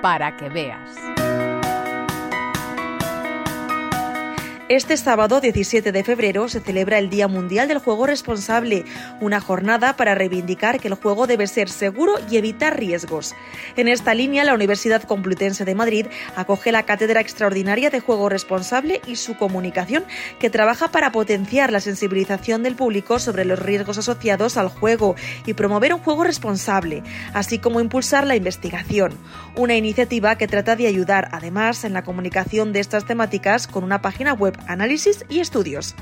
para que veas. Este sábado 17 de febrero se celebra el Día Mundial del Juego Responsable, una jornada para reivindicar que el juego debe ser seguro y evitar riesgos. En esta línea, la Universidad Complutense de Madrid acoge la Cátedra Extraordinaria de Juego Responsable y su comunicación, que trabaja para potenciar la sensibilización del público sobre los riesgos asociados al juego y promover un juego responsable, así como impulsar la investigación. Una iniciativa que trata de ayudar, además, en la comunicación de estas temáticas con una página web análisis y estudios.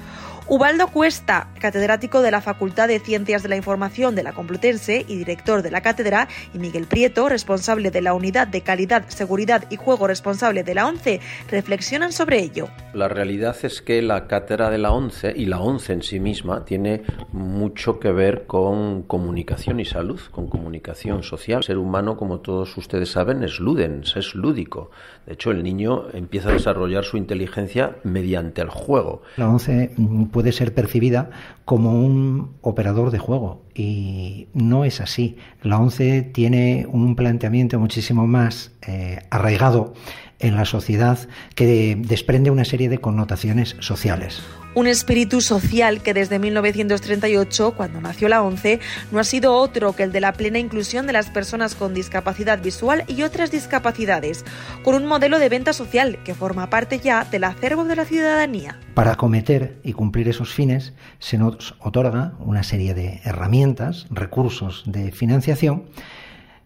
Ubaldo Cuesta, catedrático de la Facultad de Ciencias de la Información de la Complutense y director de la cátedra, y Miguel Prieto, responsable de la Unidad de Calidad, Seguridad y Juego responsable de la ONCE, reflexionan sobre ello. La realidad es que la cátedra de la ONCE y la ONCE en sí misma tiene mucho que ver con comunicación y salud, con comunicación social. El ser humano, como todos ustedes saben, es ludens, es lúdico. De hecho, el niño empieza a desarrollar su inteligencia mediante el juego. La ONCE puede ser percibida como un operador de juego y no es así. La ONCE tiene un planteamiento muchísimo más eh, arraigado en la sociedad que desprende una serie de connotaciones sociales. Un espíritu social que desde 1938, cuando nació la ONCE, no ha sido otro que el de la plena inclusión de las personas con discapacidad visual y otras discapacidades, con un modelo de venta social que forma parte ya del acervo de la ciudadanía. Para acometer y cumplir esos fines se nos otorga una serie de herramientas, recursos de financiación,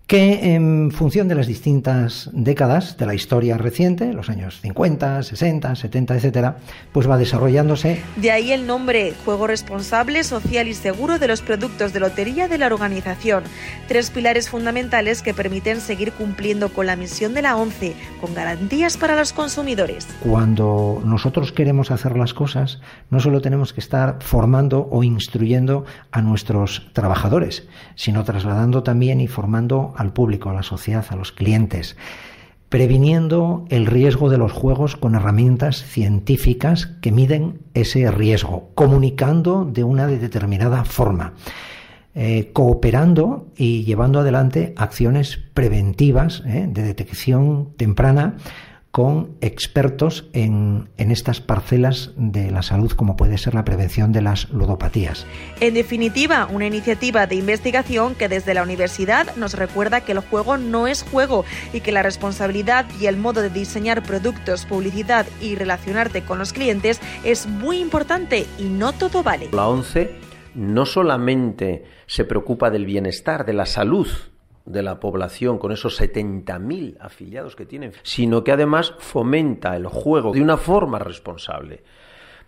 que en función de las distintas décadas de la historia reciente, los años 50, 60, 70, etcétera, pues va desarrollándose. De ahí el nombre Juego Responsable, Social y Seguro de los productos de lotería de la organización. Tres pilares fundamentales que permiten seguir cumpliendo con la misión de la ONCE, con garantías para los consumidores. Cuando nosotros queremos hacer las cosas, no solo tenemos que estar formando o instruyendo a nuestros trabajadores, sino trasladando también y formando al público, a la sociedad, a los clientes, previniendo el riesgo de los juegos con herramientas científicas que miden ese riesgo, comunicando de una determinada forma. Eh, cooperando y llevando adelante acciones preventivas eh, de detección temprana con expertos en, en, estas parcelas de la salud, como puede ser la prevención de las ludopatías. En definitiva, una iniciativa de investigación que desde la universidad nos recuerda que el juego no es juego y que la responsabilidad y el modo de diseñar productos, publicidad y relacionarte con los clientes es muy importante y no todo vale. La ONCE no solamente se preocupa del bienestar, de la salud, de la población con esos 70.000 afiliados que tienen, sino que además fomenta el juego de una forma responsable.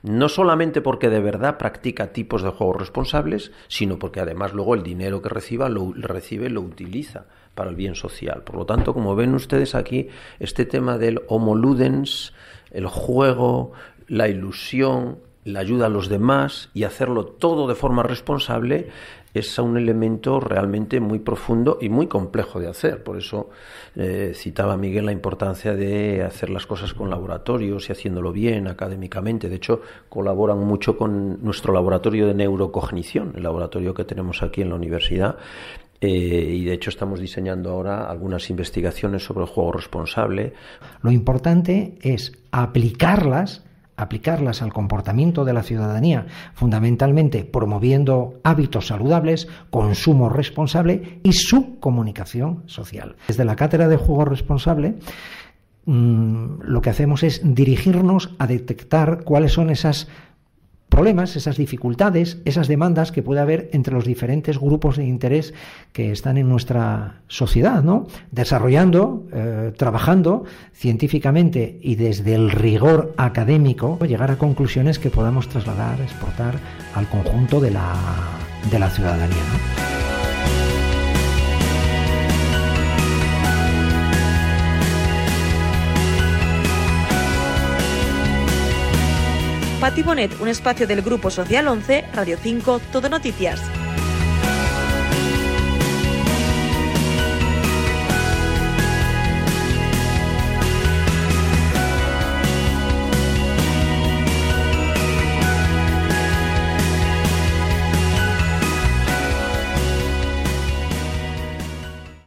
No solamente porque de verdad practica tipos de juegos responsables, sino porque además luego el dinero que reciba lo recibe lo utiliza para el bien social. Por lo tanto, como ven ustedes aquí, este tema del homo ludens, el juego, la ilusión, la ayuda a los demás y hacerlo todo de forma responsable es un elemento realmente muy profundo y muy complejo de hacer. Por eso eh, citaba Miguel la importancia de hacer las cosas con laboratorios y haciéndolo bien académicamente. De hecho, colaboran mucho con nuestro laboratorio de neurocognición, el laboratorio que tenemos aquí en la universidad. Eh, y de hecho estamos diseñando ahora algunas investigaciones sobre el juego responsable. Lo importante es aplicarlas aplicarlas al comportamiento de la ciudadanía, fundamentalmente promoviendo hábitos saludables, consumo responsable y su comunicación social. Desde la cátedra de juego responsable, mm, lo que hacemos es dirigirnos a detectar cuáles son esas problemas, esas dificultades, esas demandas que puede haber entre los diferentes grupos de interés que están en nuestra sociedad, ¿no? Desarrollando, eh, trabajando científicamente y desde el rigor académico, llegar a conclusiones que podamos trasladar, exportar al conjunto de la, de la ciudadanía. Pati Bonet, un espacio del Grupo Social 11, Radio 5, Todo Noticias.